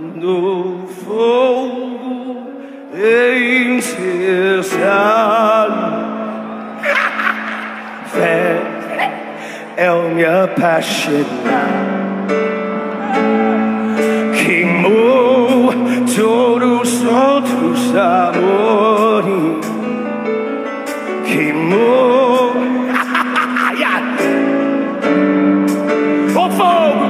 no fogo em cessar. Fé é a minha apaixonar. Queimou todos os outros amores. Queimou. O fogo,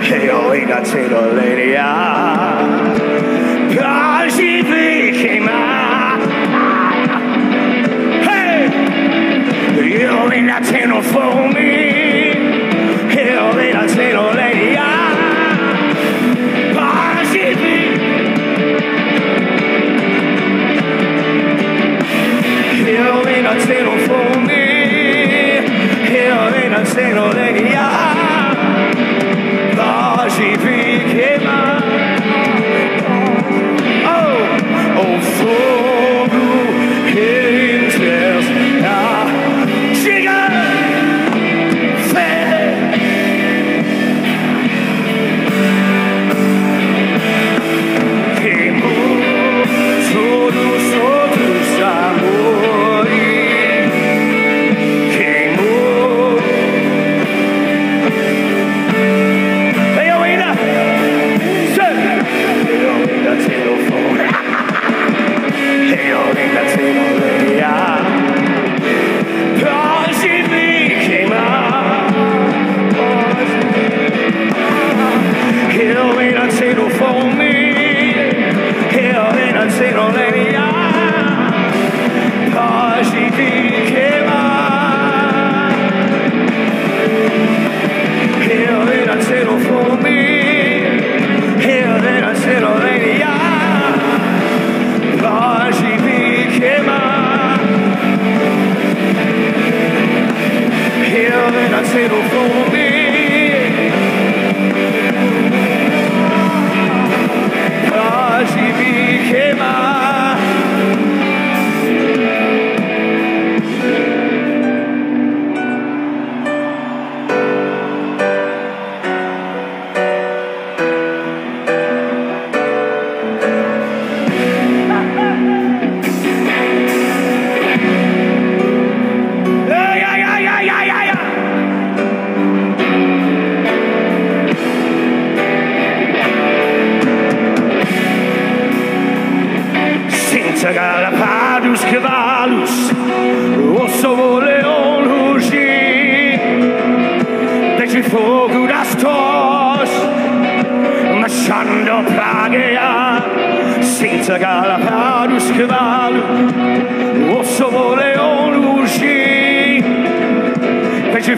Hey, oh, we got to the lady. Ah, dos cavalos, o som leão rugir, deixe fogo das torres, marchando pra guerra. Sinta galopar dos cavalos, o som leão rugir, deixe